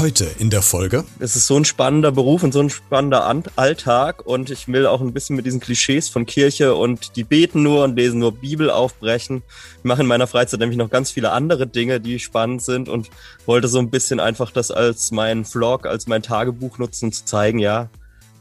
Heute in der Folge. Es ist so ein spannender Beruf und so ein spannender Alltag und ich will auch ein bisschen mit diesen Klischees von Kirche und die beten nur und lesen nur Bibel aufbrechen. Ich mache in meiner Freizeit nämlich noch ganz viele andere Dinge, die spannend sind und wollte so ein bisschen einfach das als mein Vlog, als mein Tagebuch nutzen, um zu zeigen, ja,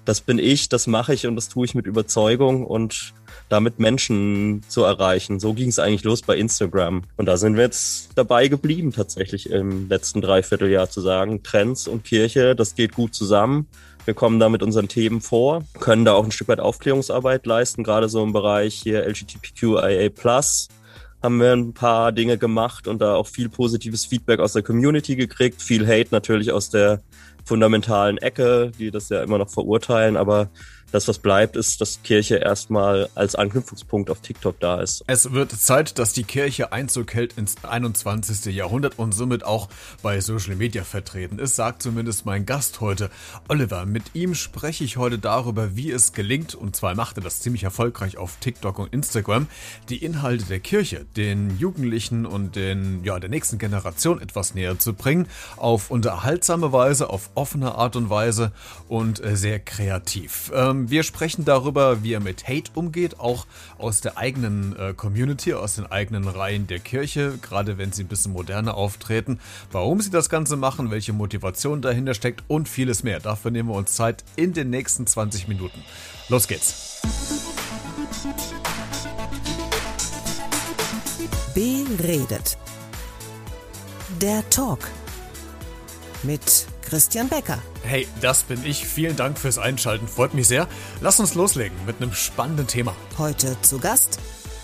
das bin ich, das mache ich und das tue ich mit Überzeugung und damit Menschen zu erreichen. So ging es eigentlich los bei Instagram. Und da sind wir jetzt dabei geblieben, tatsächlich im letzten Dreivierteljahr zu sagen, Trends und Kirche, das geht gut zusammen. Wir kommen da mit unseren Themen vor, können da auch ein Stück weit Aufklärungsarbeit leisten, gerade so im Bereich hier LGBTQIA+. Haben wir ein paar Dinge gemacht und da auch viel positives Feedback aus der Community gekriegt, viel Hate natürlich aus der fundamentalen Ecke, die das ja immer noch verurteilen, aber das, was bleibt, ist, dass Kirche erstmal als Anknüpfungspunkt auf TikTok da ist. Es wird Zeit, dass die Kirche Einzug hält ins 21. Jahrhundert und somit auch bei Social Media vertreten ist, sagt zumindest mein Gast heute, Oliver. Mit ihm spreche ich heute darüber, wie es gelingt, und zwar macht er das ziemlich erfolgreich auf TikTok und Instagram, die Inhalte der Kirche den Jugendlichen und den, ja, der nächsten Generation etwas näher zu bringen, auf unterhaltsame Weise, auf offene Art und Weise und äh, sehr kreativ. Ähm, ähm, wir sprechen darüber, wie er mit Hate umgeht, auch aus der eigenen äh, Community, aus den eigenen Reihen der Kirche, gerade wenn sie ein bisschen moderner auftreten, warum sie das Ganze machen, welche Motivation dahinter steckt und vieles mehr. Dafür nehmen wir uns Zeit in den nächsten 20 Minuten. Los geht's. Beredet. Der Talk mit Christian Becker. Hey, das bin ich. Vielen Dank fürs Einschalten. Freut mich sehr. Lass uns loslegen mit einem spannenden Thema. Heute zu Gast.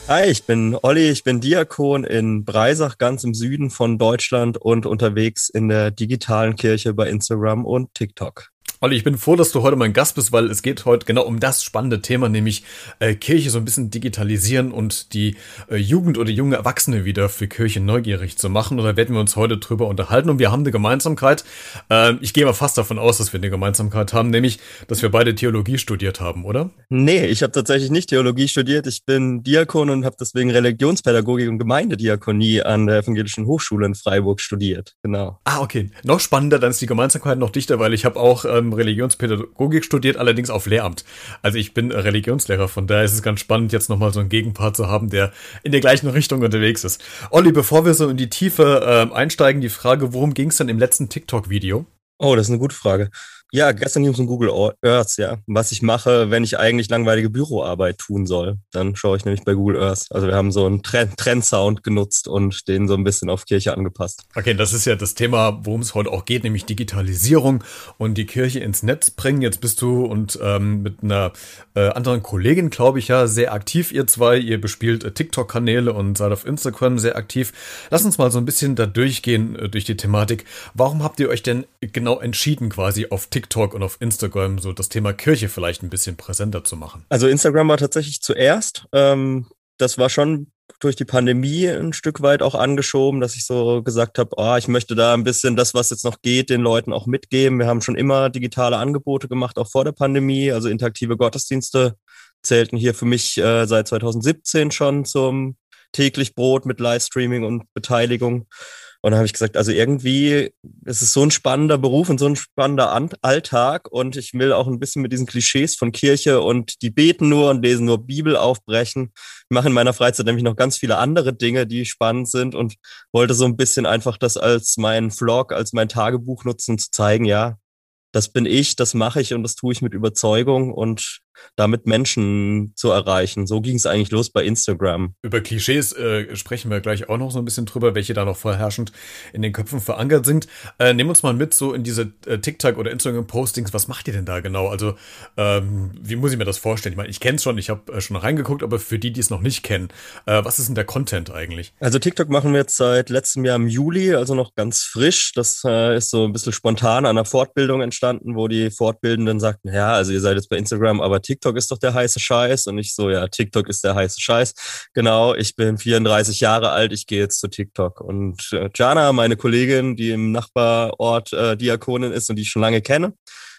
Hi, ich bin Olli, ich bin Diakon in Breisach, ganz im Süden von Deutschland und unterwegs in der digitalen Kirche bei Instagram und TikTok. Olli, ich bin froh, dass du heute mein Gast bist, weil es geht heute genau um das spannende Thema, nämlich äh, Kirche so ein bisschen digitalisieren und die äh, Jugend oder junge Erwachsene wieder für Kirche neugierig zu machen. Und da werden wir uns heute drüber unterhalten. Und wir haben eine Gemeinsamkeit. Äh, ich gehe mal fast davon aus, dass wir eine Gemeinsamkeit haben, nämlich, dass wir beide Theologie studiert haben, oder? Nee, ich habe tatsächlich nicht Theologie studiert. Ich bin Diakon und habe deswegen Religionspädagogik und Gemeindediakonie an der Evangelischen Hochschule in Freiburg studiert. Genau. Ah, okay. Noch spannender, dann ist die Gemeinsamkeit noch dichter, weil ich habe auch ähm, ähm, Religionspädagogik studiert, allerdings auf Lehramt. Also ich bin Religionslehrer, von daher ist es ganz spannend, jetzt nochmal so einen Gegenpart zu haben, der in der gleichen Richtung unterwegs ist. Olli, bevor wir so in die Tiefe äh, einsteigen, die Frage, worum ging es denn im letzten TikTok-Video? Oh, das ist eine gute Frage. Ja, gestern ging es um Google Earth, ja. Was ich mache, wenn ich eigentlich langweilige Büroarbeit tun soll. Dann schaue ich nämlich bei Google Earth. Also wir haben so einen Trend, Trendsound genutzt und den so ein bisschen auf Kirche angepasst. Okay, das ist ja das Thema, worum es heute auch geht, nämlich Digitalisierung und die Kirche ins Netz bringen. Jetzt bist du und ähm, mit einer äh, anderen Kollegin, glaube ich, ja, sehr aktiv, ihr zwei. Ihr bespielt äh, TikTok-Kanäle und seid auf Instagram sehr aktiv. Lass uns mal so ein bisschen da durchgehen äh, durch die Thematik. Warum habt ihr euch denn genau entschieden, quasi auf TikTok und auf Instagram so das Thema Kirche vielleicht ein bisschen präsenter zu machen? Also Instagram war tatsächlich zuerst. Ähm, das war schon durch die Pandemie ein Stück weit auch angeschoben, dass ich so gesagt habe, oh, ich möchte da ein bisschen das, was jetzt noch geht, den Leuten auch mitgeben. Wir haben schon immer digitale Angebote gemacht, auch vor der Pandemie. Also interaktive Gottesdienste zählten hier für mich äh, seit 2017 schon zum täglich Brot mit Livestreaming und Beteiligung. Und dann habe ich gesagt, also irgendwie es ist so ein spannender Beruf und so ein spannender Alltag und ich will auch ein bisschen mit diesen Klischees von Kirche und die beten nur und lesen nur Bibel aufbrechen. Ich mache in meiner Freizeit nämlich noch ganz viele andere Dinge, die spannend sind und wollte so ein bisschen einfach das als mein Vlog, als mein Tagebuch nutzen, zu zeigen, ja, das bin ich, das mache ich und das tue ich mit Überzeugung und damit Menschen zu erreichen. So ging es eigentlich los bei Instagram. Über Klischees äh, sprechen wir gleich auch noch so ein bisschen drüber, welche da noch vorherrschend in den Köpfen verankert sind. Äh, nehmen uns mal mit so in diese äh, TikTok oder Instagram-Postings. Was macht ihr denn da genau? Also ähm, wie muss ich mir das vorstellen? Ich meine, ich kenne es schon, ich habe äh, schon reingeguckt, aber für die, die es noch nicht kennen, äh, was ist denn der Content eigentlich? Also TikTok machen wir jetzt seit letztem Jahr im Juli, also noch ganz frisch. Das äh, ist so ein bisschen spontan an einer Fortbildung entstanden, wo die Fortbildenden sagten, ja, also ihr seid jetzt bei Instagram, aber TikTok ist doch der heiße Scheiß. Und ich so, ja, TikTok ist der heiße Scheiß. Genau, ich bin 34 Jahre alt, ich gehe jetzt zu TikTok. Und äh, Jana, meine Kollegin, die im Nachbarort äh, Diakonin ist und die ich schon lange kenne,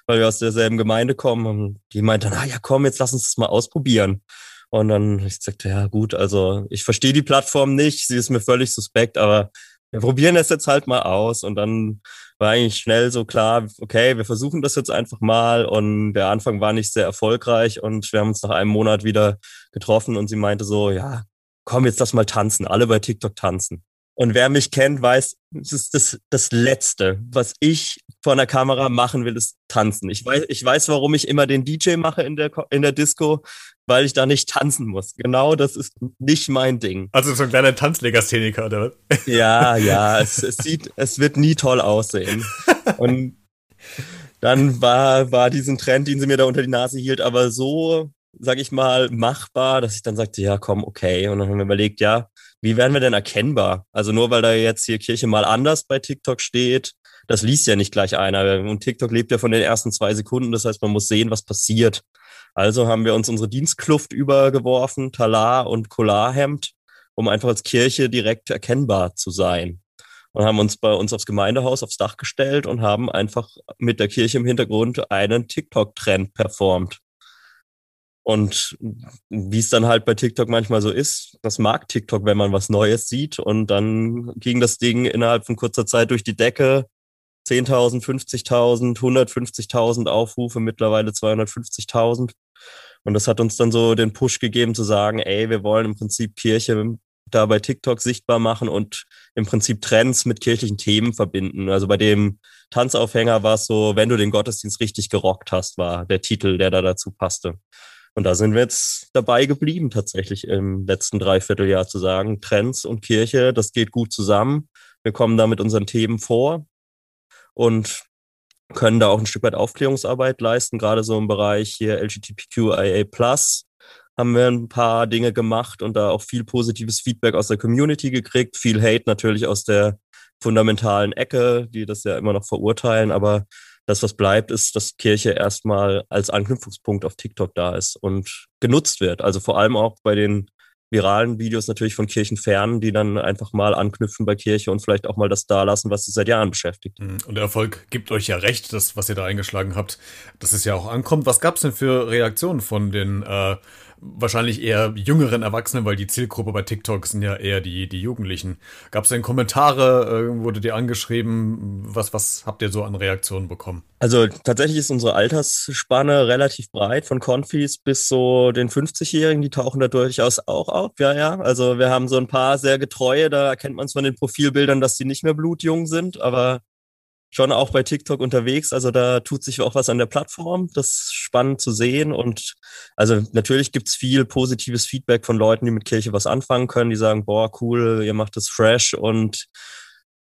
weil wir aus derselben Gemeinde kommen, und die meinte, na ja, komm, jetzt lass uns das mal ausprobieren. Und dann ich sagte, ja gut, also ich verstehe die Plattform nicht, sie ist mir völlig suspekt, aber wir probieren das jetzt halt mal aus. Und dann war eigentlich schnell so klar, okay, wir versuchen das jetzt einfach mal. Und der Anfang war nicht sehr erfolgreich. Und wir haben uns nach einem Monat wieder getroffen und sie meinte so, ja, komm, jetzt lass mal tanzen, alle bei TikTok tanzen. Und wer mich kennt, weiß, es ist das, das Letzte, was ich vor einer Kamera machen will, ist tanzen. Ich weiß, ich weiß, warum ich immer den DJ mache in der, in der Disco, weil ich da nicht tanzen muss. Genau, das ist nicht mein Ding. Also so ein kleiner Tanzlegastheniker, oder was? Ja, ja, es, es sieht, es wird nie toll aussehen. Und dann war, war diesen Trend, den sie mir da unter die Nase hielt, aber so, sag ich mal, machbar, dass ich dann sagte, ja, komm, okay. Und dann haben wir überlegt, ja, wie werden wir denn erkennbar? Also nur weil da jetzt hier Kirche mal anders bei TikTok steht, das liest ja nicht gleich einer. Und TikTok lebt ja von den ersten zwei Sekunden. Das heißt, man muss sehen, was passiert. Also haben wir uns unsere Dienstkluft übergeworfen, Talar und Kolarhemd, um einfach als Kirche direkt erkennbar zu sein. Und haben uns bei uns aufs Gemeindehaus aufs Dach gestellt und haben einfach mit der Kirche im Hintergrund einen TikTok-Trend performt. Und wie es dann halt bei TikTok manchmal so ist, das mag TikTok, wenn man was Neues sieht. Und dann ging das Ding innerhalb von kurzer Zeit durch die Decke. 10.000, 50.000, 150.000 Aufrufe, mittlerweile 250.000. Und das hat uns dann so den Push gegeben zu sagen, ey, wir wollen im Prinzip Kirche da bei TikTok sichtbar machen und im Prinzip Trends mit kirchlichen Themen verbinden. Also bei dem Tanzaufhänger war es so, wenn du den Gottesdienst richtig gerockt hast, war der Titel, der da dazu passte. Und da sind wir jetzt dabei geblieben, tatsächlich im letzten Dreivierteljahr zu sagen, Trends und Kirche, das geht gut zusammen. Wir kommen da mit unseren Themen vor und können da auch ein Stück weit Aufklärungsarbeit leisten, gerade so im Bereich hier LGBTQIA+. Haben wir ein paar Dinge gemacht und da auch viel positives Feedback aus der Community gekriegt, viel Hate natürlich aus der fundamentalen Ecke, die das ja immer noch verurteilen, aber das, was bleibt, ist, dass Kirche erstmal als Anknüpfungspunkt auf TikTok da ist und genutzt wird. Also vor allem auch bei den viralen Videos natürlich von Kirchenfernen, die dann einfach mal anknüpfen bei Kirche und vielleicht auch mal das da lassen, was sie seit Jahren beschäftigt. Mhm. Und der Erfolg gibt euch ja recht, das, was ihr da eingeschlagen habt, dass es ja auch ankommt. Was gab es denn für Reaktionen von den äh, wahrscheinlich eher jüngeren Erwachsenen, weil die Zielgruppe bei TikTok sind ja eher die, die Jugendlichen. Gab es denn Kommentare, äh, wurde dir angeschrieben? Was, was habt ihr so an Reaktionen bekommen? Also tatsächlich ist unsere Altersspanne relativ breit, von Konfis bis so den 50-Jährigen, die tauchen da durchaus auch auf. Ja, ja. Also wir haben so ein paar sehr getreue, da erkennt man es von den Profilbildern, dass die nicht mehr blutjung sind, aber schon auch bei TikTok unterwegs. Also da tut sich auch was an der Plattform. Das ist spannend zu sehen. Und also natürlich gibt's viel positives Feedback von Leuten, die mit Kirche was anfangen können, die sagen, boah, cool, ihr macht das fresh und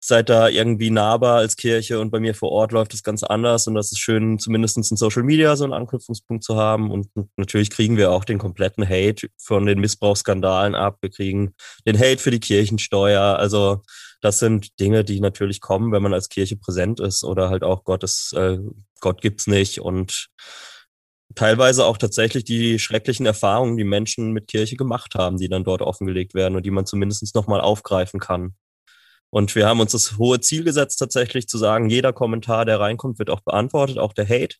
seid da irgendwie nahbar als Kirche und bei mir vor Ort läuft es ganz anders und das ist schön, zumindest in Social Media so einen Anknüpfungspunkt zu haben und natürlich kriegen wir auch den kompletten Hate von den Missbrauchsskandalen ab, wir kriegen den Hate für die Kirchensteuer, also das sind Dinge, die natürlich kommen, wenn man als Kirche präsent ist oder halt auch Gottes, äh, Gott gibt's nicht und teilweise auch tatsächlich die schrecklichen Erfahrungen, die Menschen mit Kirche gemacht haben, die dann dort offengelegt werden und die man zumindest nochmal aufgreifen kann. Und wir haben uns das hohe Ziel gesetzt, tatsächlich zu sagen, jeder Kommentar, der reinkommt, wird auch beantwortet, auch der Hate.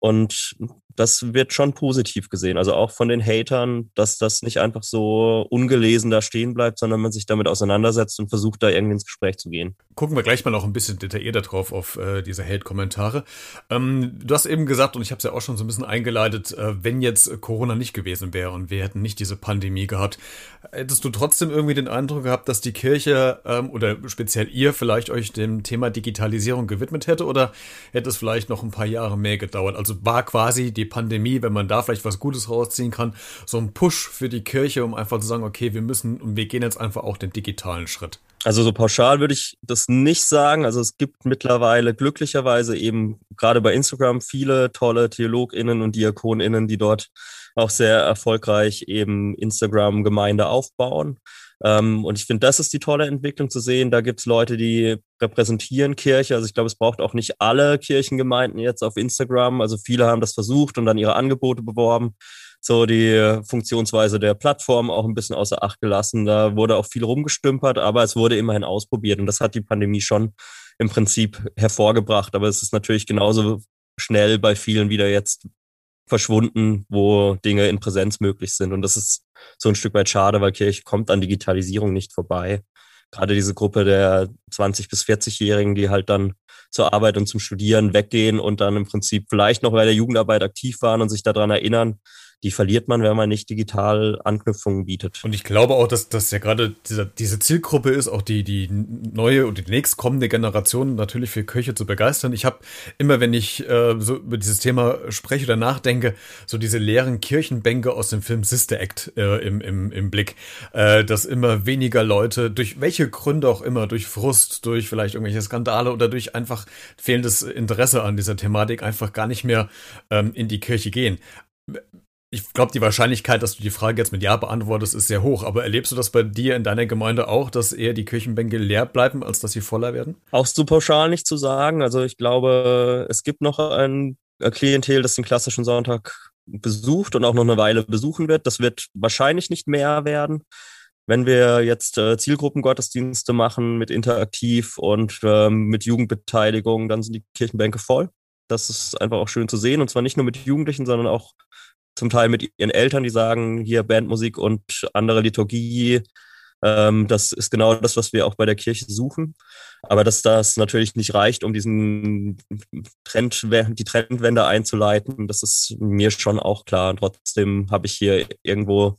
Und das wird schon positiv gesehen. Also auch von den Hatern, dass das nicht einfach so ungelesen da stehen bleibt, sondern man sich damit auseinandersetzt und versucht, da irgendwie ins Gespräch zu gehen. Gucken wir gleich mal noch ein bisschen detaillierter drauf auf äh, diese Hate-Kommentare. Ähm, du hast eben gesagt, und ich habe es ja auch schon so ein bisschen eingeleitet, äh, wenn jetzt Corona nicht gewesen wäre und wir hätten nicht diese Pandemie gehabt, hättest du trotzdem irgendwie den Eindruck gehabt, dass die Kirche ähm, oder speziell ihr vielleicht euch dem Thema Digitalisierung gewidmet hätte oder hätte es vielleicht noch ein paar Jahre mehr gedauert? Also war quasi die Pandemie, wenn man da vielleicht was Gutes rausziehen kann, so ein Push für die Kirche, um einfach zu sagen, okay, wir müssen und wir gehen jetzt einfach auch den digitalen Schritt. Also so pauschal würde ich das nicht sagen. Also es gibt mittlerweile glücklicherweise eben gerade bei Instagram viele tolle TheologInnen und DiakonInnen, die dort auch sehr erfolgreich eben Instagram-Gemeinde aufbauen. Ähm, und ich finde, das ist die tolle Entwicklung zu sehen. Da gibt es Leute, die repräsentieren Kirche. Also ich glaube, es braucht auch nicht alle Kirchengemeinden jetzt auf Instagram. Also viele haben das versucht und dann ihre Angebote beworben so die Funktionsweise der Plattform auch ein bisschen außer Acht gelassen. Da wurde auch viel rumgestümpert, aber es wurde immerhin ausprobiert und das hat die Pandemie schon im Prinzip hervorgebracht. Aber es ist natürlich genauso schnell bei vielen wieder jetzt verschwunden, wo Dinge in Präsenz möglich sind. Und das ist so ein Stück weit schade, weil Kirche kommt an Digitalisierung nicht vorbei. gerade diese Gruppe der 20- bis 40-Jährigen, die halt dann zur Arbeit und zum Studieren weggehen und dann im Prinzip vielleicht noch bei der Jugendarbeit aktiv waren und sich daran erinnern, die verliert man, wenn man nicht digital Anknüpfungen bietet. Und ich glaube auch, dass das ja gerade diese, diese Zielgruppe ist, auch die, die neue und die nächstkommende Generation natürlich für Köche zu begeistern. Ich habe immer, wenn ich äh, so über dieses Thema spreche oder nachdenke, so diese leeren Kirchenbänke aus dem Film Sister Act äh, im, im, im Blick, äh, dass immer weniger Leute, durch welche Gründe auch immer, durch Frust, durch vielleicht irgendwelche Skandale oder durch einfach fehlendes Interesse an dieser Thematik einfach gar nicht mehr ähm, in die Kirche gehen ich glaube, die Wahrscheinlichkeit, dass du die Frage jetzt mit Ja beantwortest, ist sehr hoch. Aber erlebst du das bei dir in deiner Gemeinde auch, dass eher die Kirchenbänke leer bleiben, als dass sie voller werden? Auch so pauschal nicht zu sagen. Also ich glaube, es gibt noch ein Klientel, das den klassischen Sonntag besucht und auch noch eine Weile besuchen wird. Das wird wahrscheinlich nicht mehr werden. Wenn wir jetzt äh, Zielgruppengottesdienste machen mit Interaktiv und ähm, mit Jugendbeteiligung, dann sind die Kirchenbänke voll. Das ist einfach auch schön zu sehen. Und zwar nicht nur mit Jugendlichen, sondern auch zum Teil mit ihren Eltern, die sagen, hier Bandmusik und andere Liturgie, ähm, das ist genau das, was wir auch bei der Kirche suchen. Aber dass das natürlich nicht reicht, um diesen Trend, die Trendwende einzuleiten, das ist mir schon auch klar. Und trotzdem habe ich hier irgendwo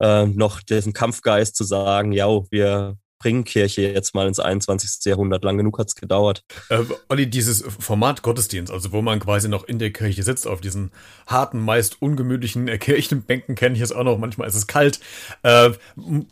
äh, noch diesen Kampfgeist zu sagen, ja, wir bringen Kirche jetzt mal ins 21. Jahrhundert. Lang genug hat's gedauert. Äh, Olli, dieses Format Gottesdienst, also wo man quasi noch in der Kirche sitzt, auf diesen harten, meist ungemütlichen äh, Kirchenbänken kenne ich es auch noch, manchmal ist es kalt. Äh,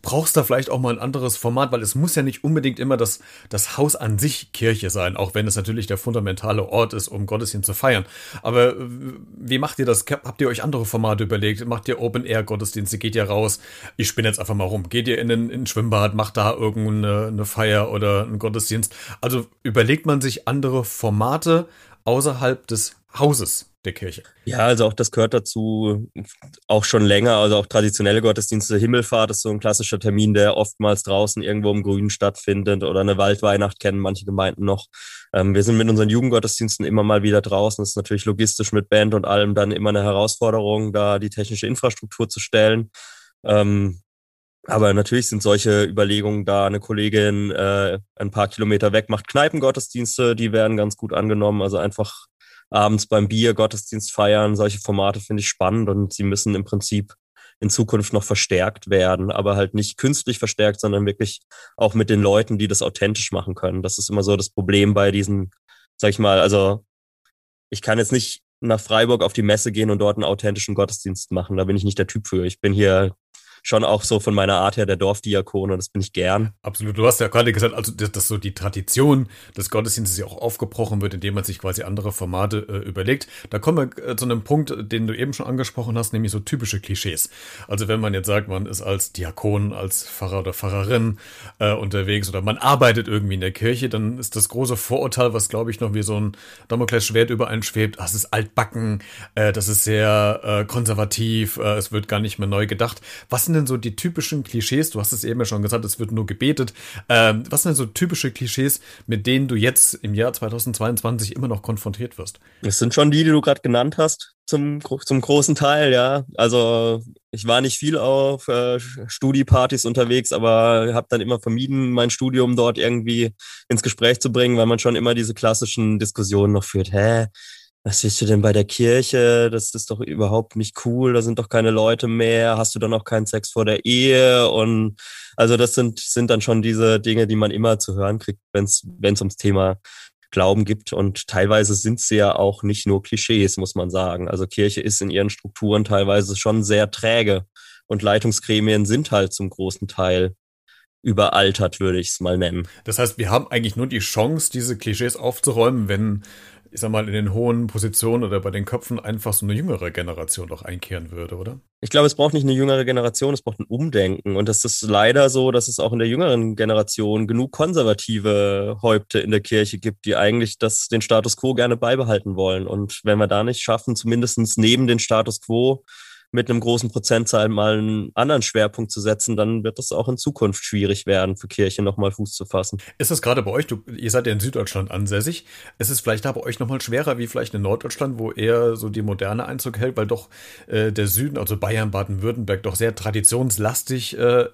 brauchst da vielleicht auch mal ein anderes Format, weil es muss ja nicht unbedingt immer das, das Haus an sich Kirche sein, auch wenn es natürlich der fundamentale Ort ist, um Gottesdienst zu feiern. Aber äh, wie macht ihr das? Habt ihr euch andere Formate überlegt? Macht ihr Open-Air-Gottesdienste? Geht ihr raus? Ich spinne jetzt einfach mal rum. Geht ihr in ein, in ein Schwimmbad? Macht da irgendwie irgendeine eine Feier oder ein Gottesdienst. Also überlegt man sich andere Formate außerhalb des Hauses der Kirche. Ja, also auch das gehört dazu auch schon länger. Also auch traditionelle Gottesdienste. Himmelfahrt ist so ein klassischer Termin, der oftmals draußen irgendwo im Grünen stattfindet oder eine Waldweihnacht kennen manche Gemeinden noch. Ähm, wir sind mit unseren Jugendgottesdiensten immer mal wieder draußen. Das ist natürlich logistisch mit Band und allem dann immer eine Herausforderung, da die technische Infrastruktur zu stellen. Ähm, aber natürlich sind solche Überlegungen da. Eine Kollegin äh, ein paar Kilometer weg macht Kneipengottesdienste, die werden ganz gut angenommen. Also einfach abends beim Bier Gottesdienst feiern. Solche Formate finde ich spannend und sie müssen im Prinzip in Zukunft noch verstärkt werden, aber halt nicht künstlich verstärkt, sondern wirklich auch mit den Leuten, die das authentisch machen können. Das ist immer so das Problem bei diesen, sag ich mal, also ich kann jetzt nicht nach Freiburg auf die Messe gehen und dort einen authentischen Gottesdienst machen. Da bin ich nicht der Typ für. Ich bin hier schon auch so von meiner Art her der Dorfdiakon und das bin ich gern. Absolut. Du hast ja gerade gesagt, also dass, dass so die Tradition des Gottesdienstes ja auch aufgebrochen wird, indem man sich quasi andere Formate äh, überlegt. Da kommen wir äh, zu einem Punkt, den du eben schon angesprochen hast, nämlich so typische Klischees. Also wenn man jetzt sagt, man ist als Diakon, als Pfarrer oder Pfarrerin äh, unterwegs oder man arbeitet irgendwie in der Kirche, dann ist das große Vorurteil, was glaube ich noch wie so ein Damoklesschwert über einen schwebt, das ist altbacken, äh, das ist sehr äh, konservativ, äh, es wird gar nicht mehr neu gedacht. Was sind denn so die typischen Klischees? Du hast es eben ja schon gesagt, es wird nur gebetet. Ähm, was sind denn so typische Klischees, mit denen du jetzt im Jahr 2022 immer noch konfrontiert wirst? Es sind schon die, die du gerade genannt hast, zum, zum großen Teil, ja. Also ich war nicht viel auf äh, Studiepartys unterwegs, aber habe dann immer vermieden, mein Studium dort irgendwie ins Gespräch zu bringen, weil man schon immer diese klassischen Diskussionen noch führt. Hä? Was siehst du denn bei der Kirche? Das ist doch überhaupt nicht cool, da sind doch keine Leute mehr, hast du dann auch keinen Sex vor der Ehe? Und also das sind, sind dann schon diese Dinge, die man immer zu hören kriegt, wenn es ums Thema Glauben gibt. Und teilweise sind sie ja auch nicht nur Klischees, muss man sagen. Also Kirche ist in ihren Strukturen teilweise schon sehr träge. Und Leitungsgremien sind halt zum großen Teil überaltert, würde ich es mal nennen. Das heißt, wir haben eigentlich nur die Chance, diese Klischees aufzuräumen, wenn ich sag mal, in den hohen Positionen oder bei den Köpfen einfach so eine jüngere Generation doch einkehren würde, oder? Ich glaube, es braucht nicht eine jüngere Generation, es braucht ein Umdenken. Und es ist leider so, dass es auch in der jüngeren Generation genug konservative Häupte in der Kirche gibt, die eigentlich das, den Status quo gerne beibehalten wollen. Und wenn wir da nicht schaffen, zumindest neben den Status quo mit einem großen Prozentzahl mal einen anderen Schwerpunkt zu setzen, dann wird das auch in Zukunft schwierig werden, für Kirche nochmal Fuß zu fassen. Ist das gerade bei euch, du, ihr seid ja in Süddeutschland ansässig, ist es vielleicht da bei euch nochmal schwerer wie vielleicht in Norddeutschland, wo eher so die moderne Einzug hält, weil doch äh, der Süden, also Bayern, Baden-Württemberg, doch sehr traditionslastig äh,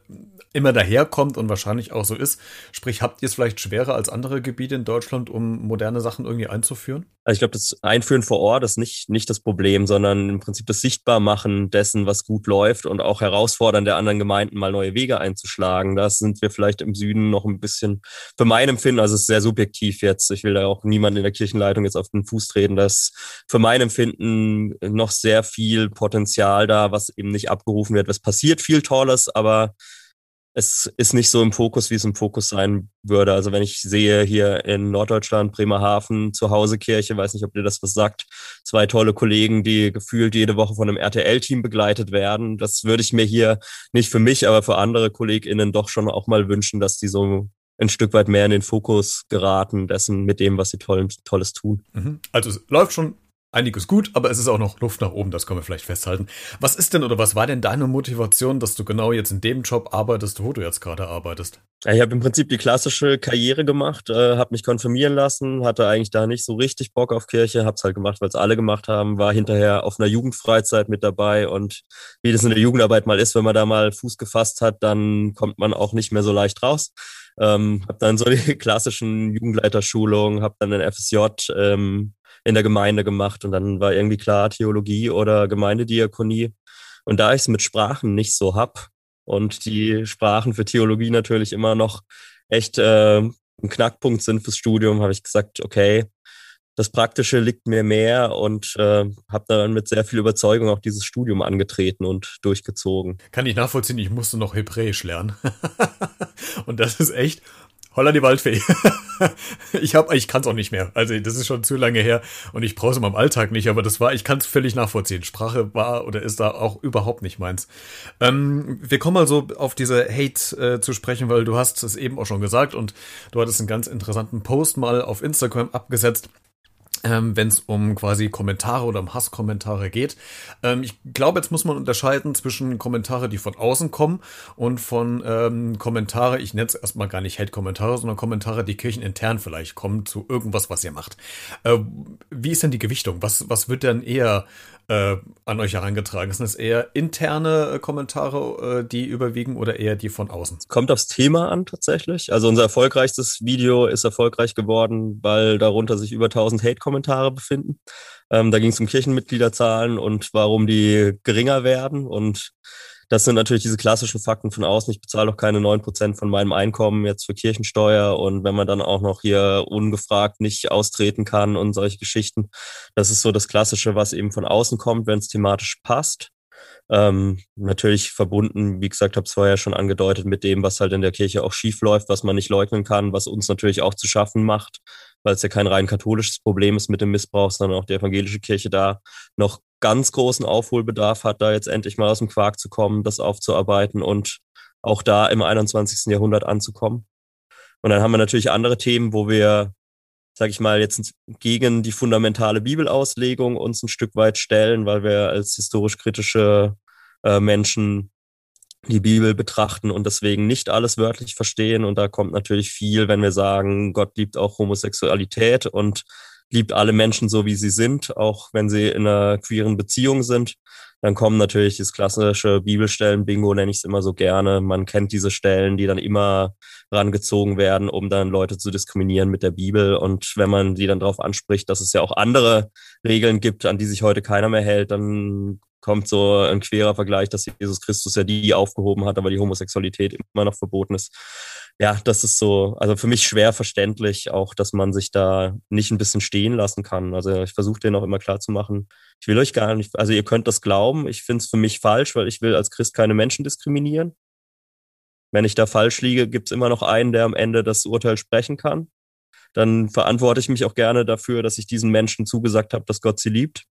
immer daherkommt und wahrscheinlich auch so ist. Sprich, habt ihr es vielleicht schwerer als andere Gebiete in Deutschland, um moderne Sachen irgendwie einzuführen? Also ich glaube, das Einführen vor Ort ist nicht, nicht das Problem, sondern im Prinzip das Sichtbarmachen dessen, was gut läuft und auch herausfordern der anderen Gemeinden mal neue Wege einzuschlagen. Da sind wir vielleicht im Süden noch ein bisschen, für mein Empfinden, also es ist sehr subjektiv jetzt, ich will da auch niemanden in der Kirchenleitung jetzt auf den Fuß treten, da ist für mein Empfinden noch sehr viel Potenzial da, was eben nicht abgerufen wird. Es passiert viel Tolles, aber es ist nicht so im Fokus, wie es im Fokus sein würde. Also wenn ich sehe hier in Norddeutschland, Bremerhaven, Zuhausekirche, weiß nicht, ob dir das was sagt, zwei tolle Kollegen, die gefühlt jede Woche von einem RTL-Team begleitet werden. Das würde ich mir hier nicht für mich, aber für andere KollegInnen doch schon auch mal wünschen, dass die so ein Stück weit mehr in den Fokus geraten, dessen mit dem, was sie toll, Tolles tun. Mhm. Also es läuft schon einiges gut, aber es ist auch noch Luft nach oben, das können wir vielleicht festhalten. Was ist denn oder was war denn deine Motivation, dass du genau jetzt in dem Job arbeitest, wo du jetzt gerade arbeitest? Ich habe im Prinzip die klassische Karriere gemacht, äh, habe mich konfirmieren lassen, hatte eigentlich da nicht so richtig Bock auf Kirche, habe es halt gemacht, weil es alle gemacht haben, war hinterher auf einer Jugendfreizeit mit dabei und wie das in der Jugendarbeit mal ist, wenn man da mal Fuß gefasst hat, dann kommt man auch nicht mehr so leicht raus. Ähm, habe dann so die klassischen Jugendleiterschulungen, habe dann ein FSJ ähm, in der Gemeinde gemacht und dann war irgendwie klar Theologie oder Gemeindediakonie. Und da ich es mit Sprachen nicht so hab und die Sprachen für Theologie natürlich immer noch echt äh, ein Knackpunkt sind fürs Studium, habe ich gesagt, okay, das Praktische liegt mir mehr und äh, habe dann mit sehr viel Überzeugung auch dieses Studium angetreten und durchgezogen. Kann ich nachvollziehen, ich musste noch Hebräisch lernen. und das ist echt Holla die Waldfee. ich hab, ich kann's auch nicht mehr. Also das ist schon zu lange her und ich brauche es in meinem Alltag nicht, aber das war, ich kann es völlig nachvollziehen. Sprache war oder ist da auch überhaupt nicht meins. Ähm, wir kommen mal so auf diese Hate äh, zu sprechen, weil du hast es eben auch schon gesagt und du hattest einen ganz interessanten Post mal auf Instagram abgesetzt ähm, wenn es um quasi Kommentare oder um Hasskommentare geht. Ähm, ich glaube, jetzt muss man unterscheiden zwischen Kommentare, die von außen kommen und von ähm, Kommentare, ich nenne es erstmal gar nicht Hate-Kommentare, sondern Kommentare, die kirchenintern vielleicht kommen zu irgendwas, was ihr macht. Äh, wie ist denn die Gewichtung? Was, was wird denn eher äh, an euch herangetragen? Sind es eher interne äh, Kommentare, äh, die überwiegen oder eher die von außen? Kommt aufs Thema an tatsächlich. Also unser erfolgreichstes Video ist erfolgreich geworden, weil darunter sich über 1000 Hate-Kommentare befinden. Ähm, da ging es um Kirchenmitgliederzahlen und warum die geringer werden und das sind natürlich diese klassischen Fakten von außen. Ich bezahle doch keine neun Prozent von meinem Einkommen jetzt für Kirchensteuer. Und wenn man dann auch noch hier ungefragt nicht austreten kann und solche Geschichten, das ist so das Klassische, was eben von außen kommt, wenn es thematisch passt. Ähm, natürlich verbunden, wie gesagt, habe es vorher schon angedeutet, mit dem, was halt in der Kirche auch schief läuft, was man nicht leugnen kann, was uns natürlich auch zu schaffen macht, weil es ja kein rein katholisches Problem ist mit dem Missbrauch, sondern auch die evangelische Kirche da noch ganz großen Aufholbedarf hat, da jetzt endlich mal aus dem Quark zu kommen, das aufzuarbeiten und auch da im 21. Jahrhundert anzukommen. Und dann haben wir natürlich andere Themen, wo wir, sag ich mal, jetzt gegen die fundamentale Bibelauslegung uns ein Stück weit stellen, weil wir als historisch kritische äh, Menschen die Bibel betrachten und deswegen nicht alles wörtlich verstehen. Und da kommt natürlich viel, wenn wir sagen, Gott liebt auch Homosexualität und liebt alle Menschen so, wie sie sind, auch wenn sie in einer queeren Beziehung sind. Dann kommen natürlich das klassische Bibelstellen-Bingo, nenne ich es immer so gerne. Man kennt diese Stellen, die dann immer rangezogen werden, um dann Leute zu diskriminieren mit der Bibel. Und wenn man die dann darauf anspricht, dass es ja auch andere Regeln gibt, an die sich heute keiner mehr hält, dann kommt so ein querer Vergleich, dass Jesus Christus ja die aufgehoben hat, aber die Homosexualität immer noch verboten ist ja, das ist so, also für mich schwer verständlich auch, dass man sich da nicht ein bisschen stehen lassen kann. Also ich versuche denen auch immer klar zu machen, ich will euch gar nicht, also ihr könnt das glauben, ich finde es für mich falsch, weil ich will als Christ keine Menschen diskriminieren. Wenn ich da falsch liege, gibt es immer noch einen, der am Ende das Urteil sprechen kann. Dann verantworte ich mich auch gerne dafür, dass ich diesen Menschen zugesagt habe, dass Gott sie liebt.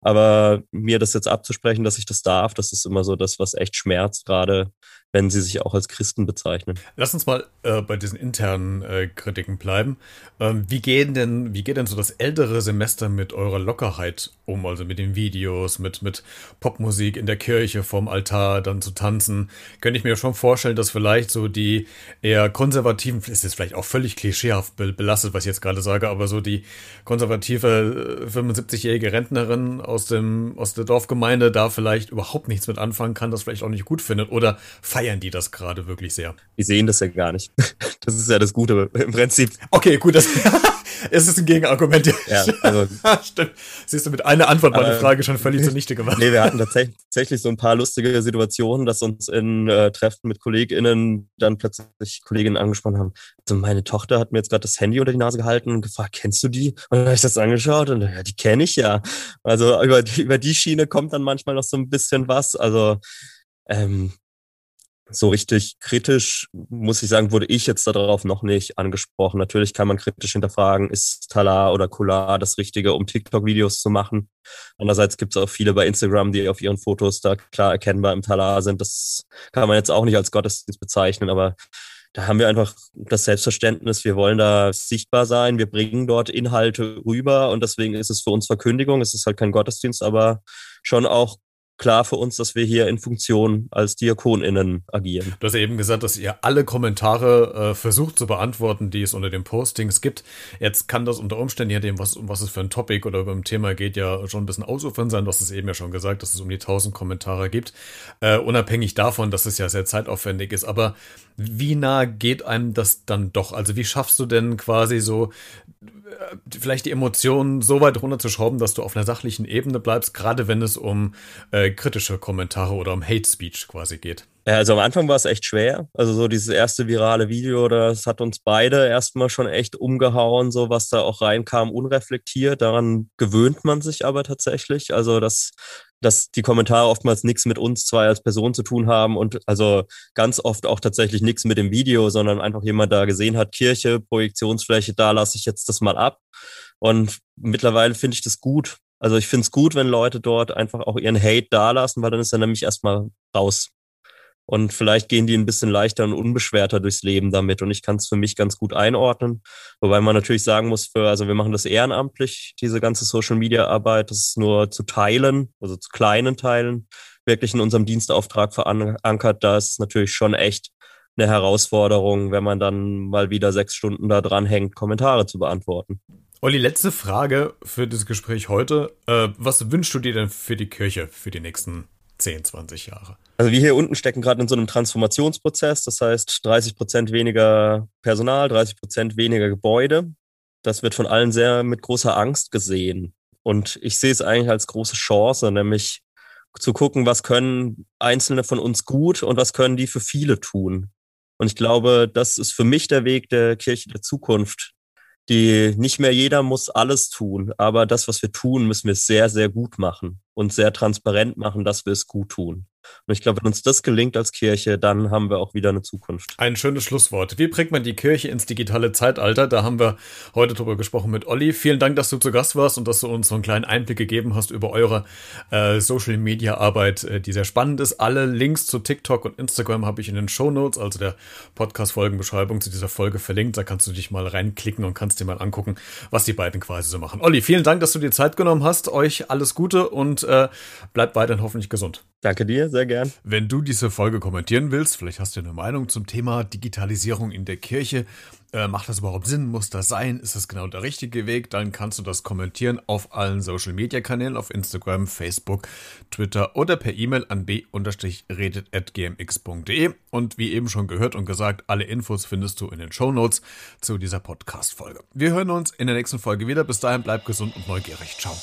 Aber mir das jetzt abzusprechen, dass ich das darf, das ist immer so das, was echt schmerzt, gerade wenn sie sich auch als Christen bezeichnen. Lass uns mal äh, bei diesen internen äh, Kritiken bleiben. Ähm, wie gehen denn, wie geht denn so das ältere Semester mit eurer Lockerheit um? Also mit den Videos, mit, mit Popmusik in der Kirche vorm Altar dann zu tanzen? Könnte ich mir schon vorstellen, dass vielleicht so die eher konservativen, ist jetzt vielleicht auch völlig klischeehaft belastet, was ich jetzt gerade sage, aber so die konservative 75-jährige äh, Rentnerin aus dem, aus der Dorfgemeinde da vielleicht überhaupt nichts mit anfangen kann, das vielleicht auch nicht gut findet oder feiern die das gerade wirklich sehr? Die sehen das ja gar nicht. Das ist ja das Gute im Prinzip. Okay, gut, das es ist ein Gegenargument. Ja, also, Stimmt. Siehst du, mit einer Antwort meine Frage schon völlig zunichte gemacht. Nee, wir hatten tatsächlich so ein paar lustige Situationen, dass uns in äh, Treffen mit KollegInnen dann plötzlich Kolleginnen angesprochen haben. Also meine Tochter hat mir jetzt gerade das Handy unter die Nase gehalten und gefragt, kennst du die? Und dann habe ich das angeschaut und ja, die kenne ich ja. Also über die, über die Schiene kommt dann manchmal noch so ein bisschen was. Also ähm, so richtig kritisch, muss ich sagen, wurde ich jetzt darauf noch nicht angesprochen. Natürlich kann man kritisch hinterfragen, ist Talar oder Kular das Richtige, um TikTok-Videos zu machen. Andererseits gibt es auch viele bei Instagram, die auf ihren Fotos da klar erkennbar im Talar sind. Das kann man jetzt auch nicht als Gottesdienst bezeichnen, aber da haben wir einfach das Selbstverständnis, wir wollen da sichtbar sein, wir bringen dort Inhalte rüber und deswegen ist es für uns Verkündigung, es ist halt kein Gottesdienst, aber schon auch klar für uns, dass wir hier in Funktion als DiakonInnen agieren. Du hast eben gesagt, dass ihr alle Kommentare äh, versucht zu beantworten, die es unter den Postings gibt. Jetzt kann das unter Umständen, je nachdem, was, um was es für ein Topic oder über ein Thema geht, ja schon ein bisschen ausufern sein. Du hast es eben ja schon gesagt, dass es um die 1000 Kommentare gibt. Äh, unabhängig davon, dass es ja sehr zeitaufwendig ist. Aber wie nah geht einem das dann doch? Also wie schaffst du denn quasi so vielleicht die Emotionen so weit runterzuschrauben, dass du auf einer sachlichen Ebene bleibst, gerade wenn es um äh, kritische Kommentare oder um Hate Speech quasi geht? Ja, also am Anfang war es echt schwer. Also so dieses erste virale Video, das hat uns beide erstmal schon echt umgehauen, so was da auch reinkam, unreflektiert. Daran gewöhnt man sich aber tatsächlich. Also das dass die Kommentare oftmals nichts mit uns zwei als Person zu tun haben und also ganz oft auch tatsächlich nichts mit dem Video, sondern einfach jemand da gesehen hat, Kirche, Projektionsfläche, da lasse ich jetzt das mal ab. Und mittlerweile finde ich das gut. Also ich finde es gut, wenn Leute dort einfach auch ihren Hate da lassen, weil dann ist er nämlich erstmal raus. Und vielleicht gehen die ein bisschen leichter und unbeschwerter durchs Leben damit. Und ich kann es für mich ganz gut einordnen. Wobei man natürlich sagen muss, für, also wir machen das ehrenamtlich, diese ganze Social Media Arbeit. Das ist nur zu Teilen, also zu kleinen Teilen, wirklich in unserem Dienstauftrag verankert. Da ist es natürlich schon echt eine Herausforderung, wenn man dann mal wieder sechs Stunden da dran hängt, Kommentare zu beantworten. Olli, letzte Frage für das Gespräch heute. Äh, was wünschst du dir denn für die Kirche für die nächsten 10, 20 Jahre? Also wir hier unten stecken gerade in so einem Transformationsprozess. Das heißt 30 Prozent weniger Personal, 30 Prozent weniger Gebäude. Das wird von allen sehr mit großer Angst gesehen. Und ich sehe es eigentlich als große Chance, nämlich zu gucken, was können Einzelne von uns gut und was können die für viele tun. Und ich glaube, das ist für mich der Weg der Kirche der Zukunft. Die nicht mehr jeder muss alles tun, aber das, was wir tun, müssen wir sehr, sehr gut machen und sehr transparent machen, dass wir es gut tun. Und ich glaube, wenn uns das gelingt als Kirche, dann haben wir auch wieder eine Zukunft. Ein schönes Schlusswort. Wie bringt man die Kirche ins digitale Zeitalter? Da haben wir heute drüber gesprochen mit Olli. Vielen Dank, dass du zu Gast warst und dass du uns so einen kleinen Einblick gegeben hast über eure äh, Social Media Arbeit, äh, die sehr spannend ist. Alle Links zu TikTok und Instagram habe ich in den Show Notes, also der Podcast-Folgenbeschreibung zu dieser Folge verlinkt. Da kannst du dich mal reinklicken und kannst dir mal angucken, was die beiden quasi so machen. Olli, vielen Dank, dass du dir Zeit genommen hast. Euch alles Gute und äh, bleibt weiterhin hoffentlich gesund. Danke dir, sehr gern. Wenn du diese Folge kommentieren willst, vielleicht hast du eine Meinung zum Thema Digitalisierung in der Kirche, äh, macht das überhaupt Sinn? Muss das sein? Ist das genau der richtige Weg? Dann kannst du das kommentieren auf allen Social Media Kanälen, auf Instagram, Facebook, Twitter oder per E-Mail an b-redet.gmx.de. Und wie eben schon gehört und gesagt, alle Infos findest du in den Show Notes zu dieser Podcast-Folge. Wir hören uns in der nächsten Folge wieder. Bis dahin bleib gesund und neugierig. Ciao.